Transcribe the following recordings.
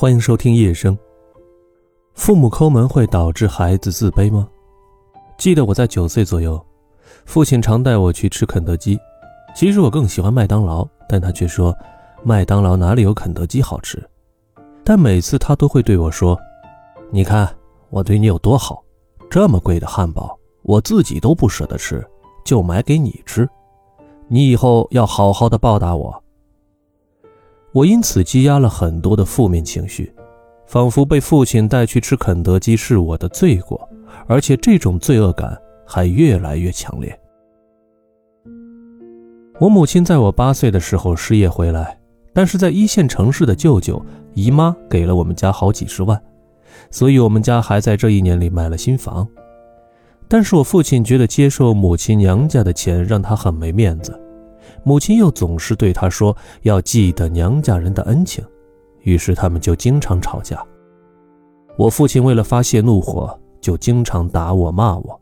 欢迎收听夜声。父母抠门会导致孩子自卑吗？记得我在九岁左右，父亲常带我去吃肯德基。其实我更喜欢麦当劳，但他却说麦当劳哪里有肯德基好吃。但每次他都会对我说：“你看我对你有多好，这么贵的汉堡我自己都不舍得吃，就买给你吃。你以后要好好的报答我。”我因此积压了很多的负面情绪，仿佛被父亲带去吃肯德基是我的罪过，而且这种罪恶感还越来越强烈。我母亲在我八岁的时候失业回来，但是在一线城市的舅舅姨妈给了我们家好几十万，所以我们家还在这一年里买了新房。但是我父亲觉得接受母亲娘家的钱让他很没面子。母亲又总是对他说要记得娘家人的恩情，于是他们就经常吵架。我父亲为了发泄怒火，就经常打我骂我，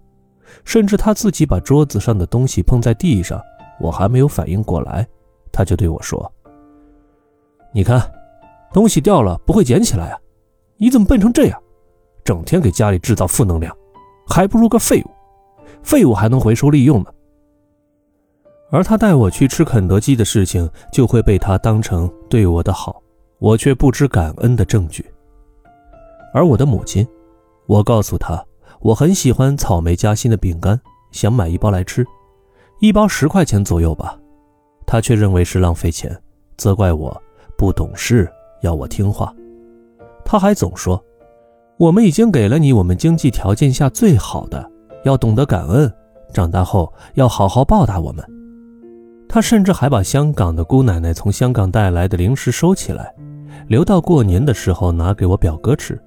甚至他自己把桌子上的东西碰在地上，我还没有反应过来，他就对我说：“你看，东西掉了不会捡起来啊，你怎么笨成这样？整天给家里制造负能量，还不如个废物，废物还能回收利用呢。”而他带我去吃肯德基的事情，就会被他当成对我的好，我却不知感恩的证据。而我的母亲，我告诉她我很喜欢草莓夹心的饼干，想买一包来吃，一包十块钱左右吧，她却认为是浪费钱，责怪我不懂事，要我听话。他还总说，我们已经给了你我们经济条件下最好的，要懂得感恩，长大后要好好报答我们。他甚至还把香港的姑奶奶从香港带来的零食收起来，留到过年的时候拿给我表哥吃。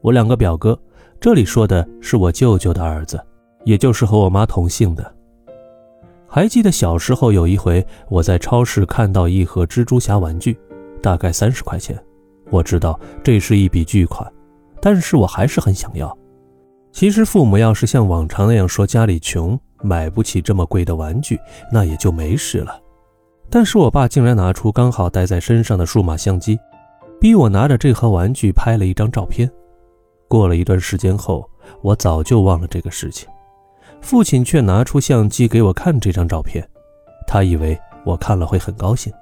我两个表哥，这里说的是我舅舅的儿子，也就是和我妈同姓的。还记得小时候有一回，我在超市看到一盒蜘蛛侠玩具，大概三十块钱。我知道这是一笔巨款，但是我还是很想要。其实父母要是像往常那样说家里穷，买不起这么贵的玩具，那也就没事了。但是我爸竟然拿出刚好带在身上的数码相机，逼我拿着这盒玩具拍了一张照片。过了一段时间后，我早就忘了这个事情，父亲却拿出相机给我看这张照片，他以为我看了会很高兴。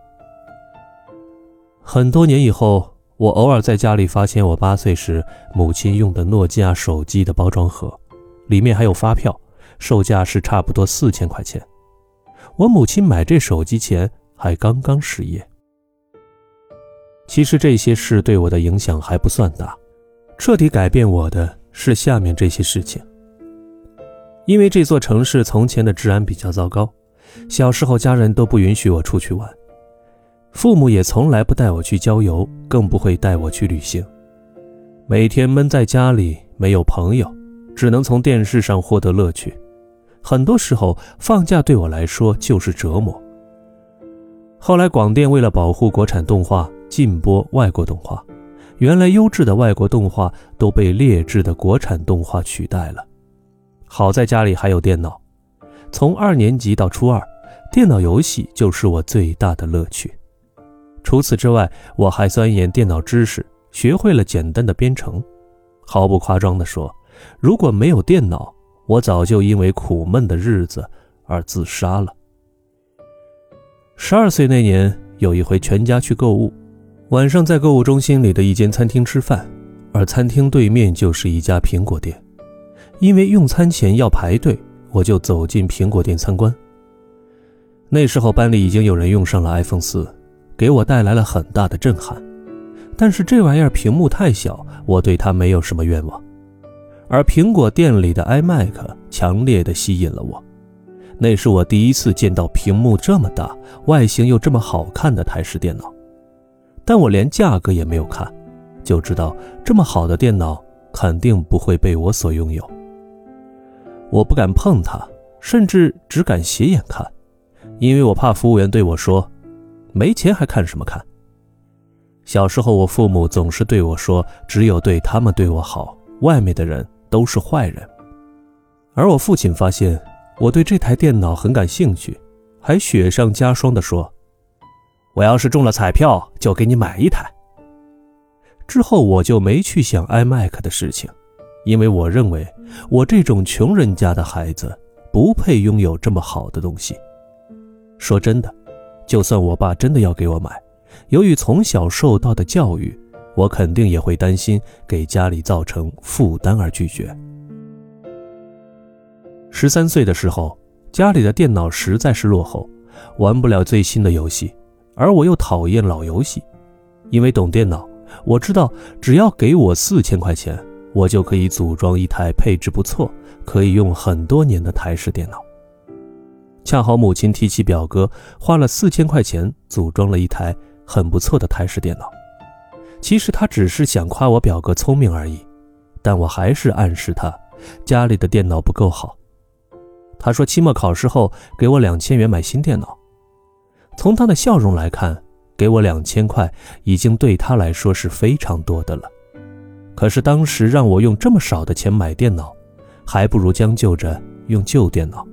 很多年以后。我偶尔在家里发现我八岁时母亲用的诺基亚手机的包装盒，里面还有发票，售价是差不多四千块钱。我母亲买这手机前还刚刚失业。其实这些事对我的影响还不算大，彻底改变我的是下面这些事情。因为这座城市从前的治安比较糟糕，小时候家人都不允许我出去玩。父母也从来不带我去郊游，更不会带我去旅行。每天闷在家里，没有朋友，只能从电视上获得乐趣。很多时候，放假对我来说就是折磨。后来，广电为了保护国产动画，禁播外国动画，原来优质的外国动画都被劣质的国产动画取代了。好在家里还有电脑，从二年级到初二，电脑游戏就是我最大的乐趣。除此之外，我还钻研电脑知识，学会了简单的编程。毫不夸张地说，如果没有电脑，我早就因为苦闷的日子而自杀了。十二岁那年，有一回全家去购物，晚上在购物中心里的一间餐厅吃饭，而餐厅对面就是一家苹果店。因为用餐前要排队，我就走进苹果店参观。那时候班里已经有人用上了 iPhone 四。给我带来了很大的震撼，但是这玩意儿屏幕太小，我对它没有什么愿望。而苹果店里的 iMac 强烈的吸引了我，那是我第一次见到屏幕这么大、外形又这么好看的台式电脑。但我连价格也没有看，就知道这么好的电脑肯定不会被我所拥有。我不敢碰它，甚至只敢斜眼看，因为我怕服务员对我说。没钱还看什么看？小时候，我父母总是对我说：“只有对他们对我好，外面的人都是坏人。”而我父亲发现我对这台电脑很感兴趣，还雪上加霜地说：“我要是中了彩票，就给你买一台。”之后我就没去想 iMac 的事情，因为我认为我这种穷人家的孩子不配拥有这么好的东西。说真的，就算我爸真的要给我买，由于从小受到的教育，我肯定也会担心给家里造成负担而拒绝。十三岁的时候，家里的电脑实在是落后，玩不了最新的游戏，而我又讨厌老游戏。因为懂电脑，我知道只要给我四千块钱，我就可以组装一台配置不错、可以用很多年的台式电脑。恰好母亲提起表哥花了四千块钱组装了一台很不错的台式电脑，其实他只是想夸我表哥聪明而已，但我还是暗示他家里的电脑不够好。他说期末考试后给我两千元买新电脑。从他的笑容来看，给我两千块已经对他来说是非常多的了。可是当时让我用这么少的钱买电脑，还不如将就着用旧电脑。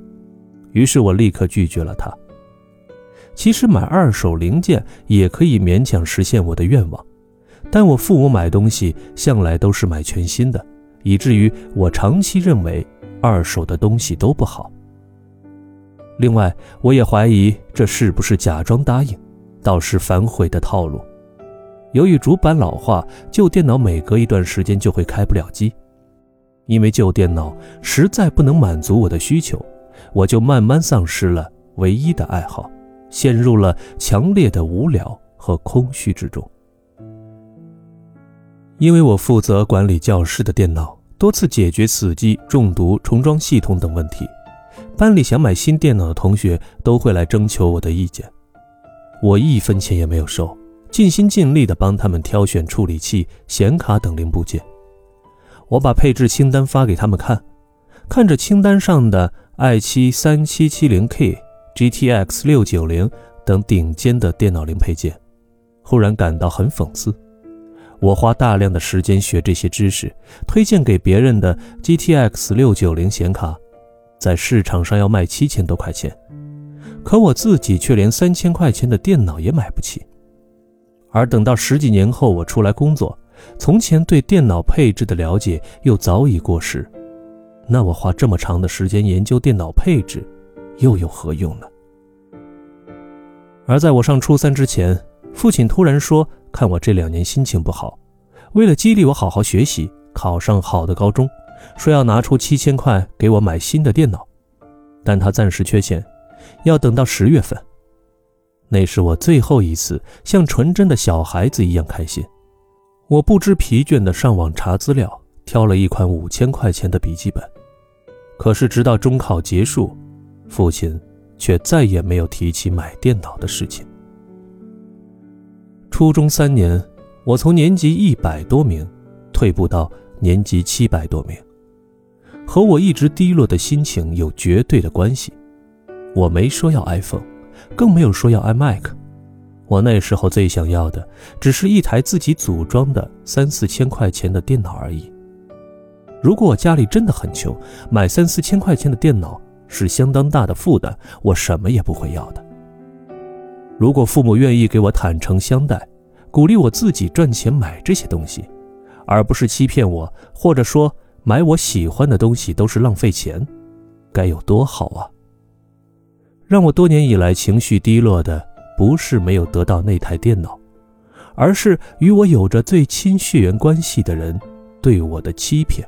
于是我立刻拒绝了他。其实买二手零件也可以勉强实现我的愿望，但我父母买东西向来都是买全新的，以至于我长期认为二手的东西都不好。另外，我也怀疑这是不是假装答应，到时反悔的套路。由于主板老化，旧电脑每隔一段时间就会开不了机，因为旧电脑实在不能满足我的需求，我就慢慢丧失了唯一的爱好，陷入了强烈的无聊和空虚之中。因为我负责管理教室的电脑，多次解决死机、中毒、重装系统等问题。班里想买新电脑的同学都会来征求我的意见，我一分钱也没有收，尽心尽力地帮他们挑选处理器、显卡等零部件。我把配置清单发给他们看，看着清单上的 i7 3770K、GTX 690等顶尖的电脑零配件，忽然感到很讽刺。我花大量的时间学这些知识，推荐给别人的 GTX 690显卡。在市场上要卖七千多块钱，可我自己却连三千块钱的电脑也买不起。而等到十几年后我出来工作，从前对电脑配置的了解又早已过时，那我花这么长的时间研究电脑配置，又有何用呢？而在我上初三之前，父亲突然说，看我这两年心情不好，为了激励我好好学习，考上好的高中。说要拿出七千块给我买新的电脑，但他暂时缺钱，要等到十月份。那是我最后一次像纯真的小孩子一样开心。我不知疲倦地上网查资料，挑了一款五千块钱的笔记本。可是直到中考结束，父亲却再也没有提起买电脑的事情。初中三年，我从年级一百多名退步到年级七百多名。和我一直低落的心情有绝对的关系。我没说要 iPhone，更没有说要 iMac。我那时候最想要的，只是一台自己组装的三四千块钱的电脑而已。如果我家里真的很穷，买三四千块钱的电脑是相当大的负担，我什么也不会要的。如果父母愿意给我坦诚相待，鼓励我自己赚钱买这些东西，而不是欺骗我，或者说。买我喜欢的东西都是浪费钱，该有多好啊！让我多年以来情绪低落的，不是没有得到那台电脑，而是与我有着最亲血缘关系的人对我的欺骗。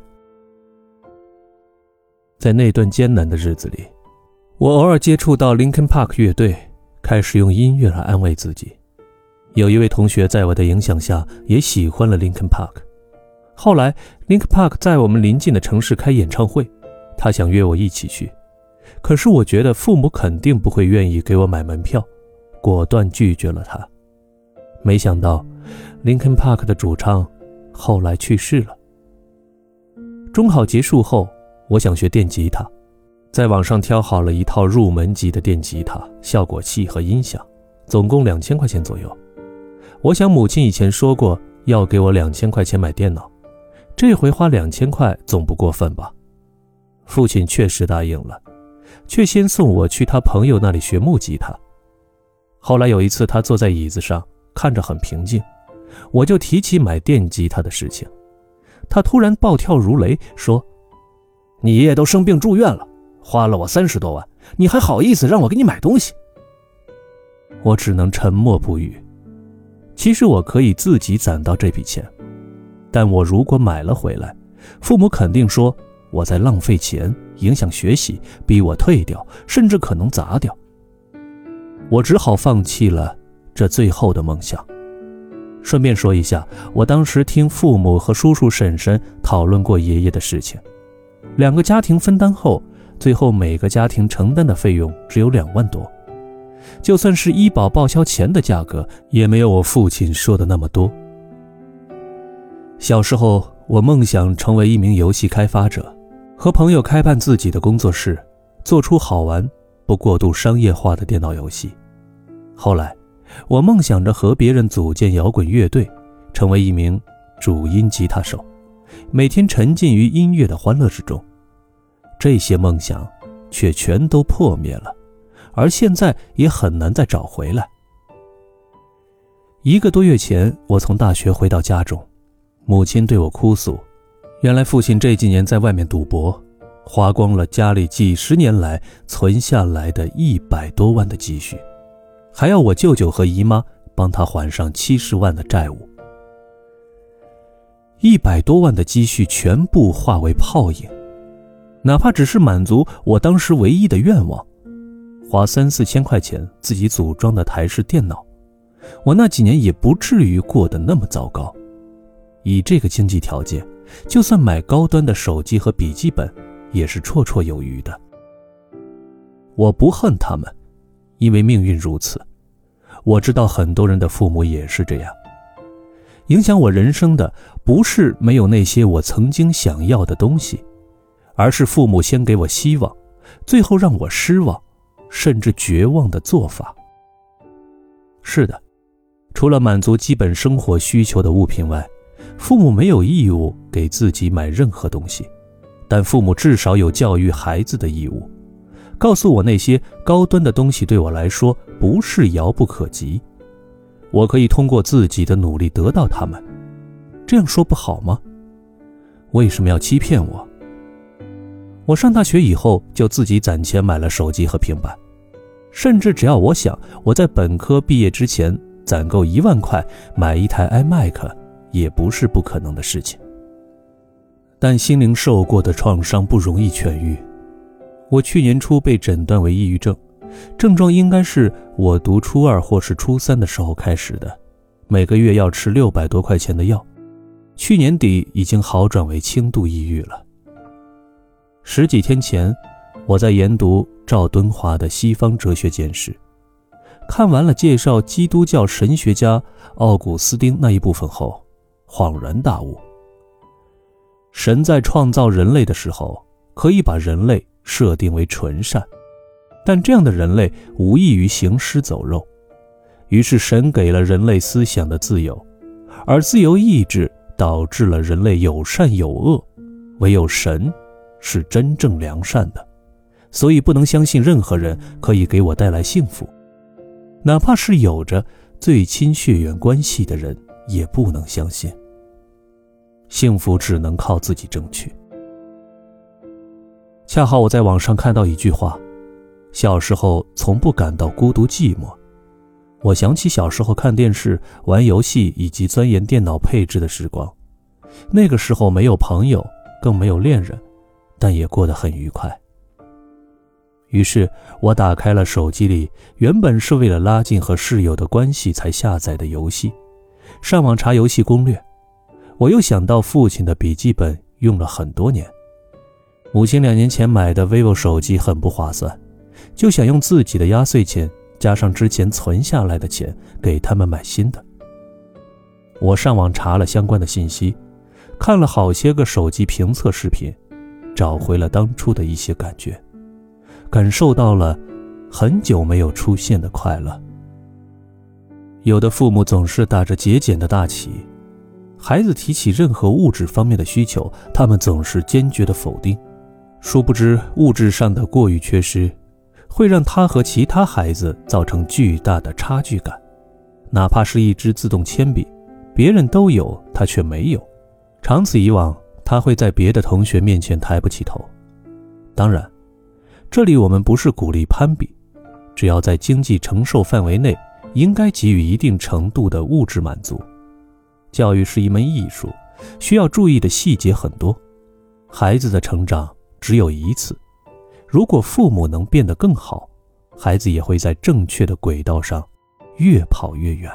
在那段艰难的日子里，我偶尔接触到 Linkin Park 乐队，开始用音乐来安慰自己。有一位同学在我的影响下，也喜欢了 Linkin Park。后来，Link Park 在我们邻近的城市开演唱会，他想约我一起去，可是我觉得父母肯定不会愿意给我买门票，果断拒绝了他。没想到，Linkin Park 的主唱后来去世了。中考结束后，我想学电吉他，在网上挑好了一套入门级的电吉他、效果器和音响，总共两千块钱左右。我想母亲以前说过要给我两千块钱买电脑。这回花两千块总不过分吧？父亲确实答应了，却先送我去他朋友那里学木吉他。后来有一次，他坐在椅子上，看着很平静，我就提起买电吉他的事情。他突然暴跳如雷，说：“你爷爷都生病住院了，花了我三十多万，你还好意思让我给你买东西？”我只能沉默不语。其实我可以自己攒到这笔钱，但我如果买了回来，父母肯定说我在浪费钱，影响学习，逼我退掉，甚至可能砸掉。我只好放弃了这最后的梦想。顺便说一下，我当时听父母和叔叔婶婶讨论过爷爷的事情，两个家庭分担后，最后每个家庭承担的费用只有两万多，就算是医保报销前的价格，也没有我父亲说的那么多。小时候，我梦想成为一名游戏开发者，和朋友开办自己的工作室，做出好玩不过度商业化的电脑游戏。后来。我梦想着和别人组建摇滚乐队，成为一名主音吉他手，每天沉浸于音乐的欢乐之中。这些梦想却全都破灭了，而现在也很难再找回来。一个多月前，我从大学回到家中，母亲对我哭诉：原来父亲这几年在外面赌博，花光了家里几十年来存下来的一百多万的积蓄。还要我舅舅和姨妈帮他还上七十万的债务，一百多万的积蓄全部化为泡影。哪怕只是满足我当时唯一的愿望，花三四千块钱自己组装的台式电脑，我那几年也不至于过得那么糟糕。以这个经济条件，就算买高端的手机和笔记本，也是绰绰有余的。我不恨他们。因为命运如此，我知道很多人的父母也是这样。影响我人生的不是没有那些我曾经想要的东西，而是父母先给我希望，最后让我失望，甚至绝望的做法。是的，除了满足基本生活需求的物品外，父母没有义务给自己买任何东西，但父母至少有教育孩子的义务。告诉我那些高端的东西对我来说不是遥不可及，我可以通过自己的努力得到它们。这样说不好吗？为什么要欺骗我？我上大学以后就自己攒钱买了手机和平板，甚至只要我想，我在本科毕业之前攒够一万块买一台 iMac 也不是不可能的事情。但心灵受过的创伤不容易痊愈。我去年初被诊断为抑郁症，症状应该是我读初二或是初三的时候开始的，每个月要吃六百多块钱的药，去年底已经好转为轻度抑郁了。十几天前，我在研读赵敦华的《西方哲学简史》，看完了介绍基督教神学家奥古斯丁那一部分后，恍然大悟：神在创造人类的时候，可以把人类。设定为纯善，但这样的人类无异于行尸走肉。于是神给了人类思想的自由，而自由意志导致了人类有善有恶，唯有神是真正良善的，所以不能相信任何人可以给我带来幸福，哪怕是有着最亲血缘关系的人，也不能相信。幸福只能靠自己争取。恰好我在网上看到一句话：“小时候从不感到孤独寂寞。”我想起小时候看电视、玩游戏以及钻研电脑配置的时光。那个时候没有朋友，更没有恋人，但也过得很愉快。于是我打开了手机里原本是为了拉近和室友的关系才下载的游戏，上网查游戏攻略。我又想到父亲的笔记本用了很多年。母亲两年前买的 vivo 手机很不划算，就想用自己的压岁钱加上之前存下来的钱给他们买新的。我上网查了相关的信息，看了好些个手机评测视频，找回了当初的一些感觉，感受到了很久没有出现的快乐。有的父母总是打着节俭的大旗，孩子提起任何物质方面的需求，他们总是坚决的否定。殊不知，物质上的过于缺失，会让他和其他孩子造成巨大的差距感。哪怕是一支自动铅笔，别人都有，他却没有，长此以往，他会在别的同学面前抬不起头。当然，这里我们不是鼓励攀比，只要在经济承受范围内，应该给予一定程度的物质满足。教育是一门艺术，需要注意的细节很多。孩子的成长只有一次，如果父母能变得更好，孩子也会在正确的轨道上越跑越远。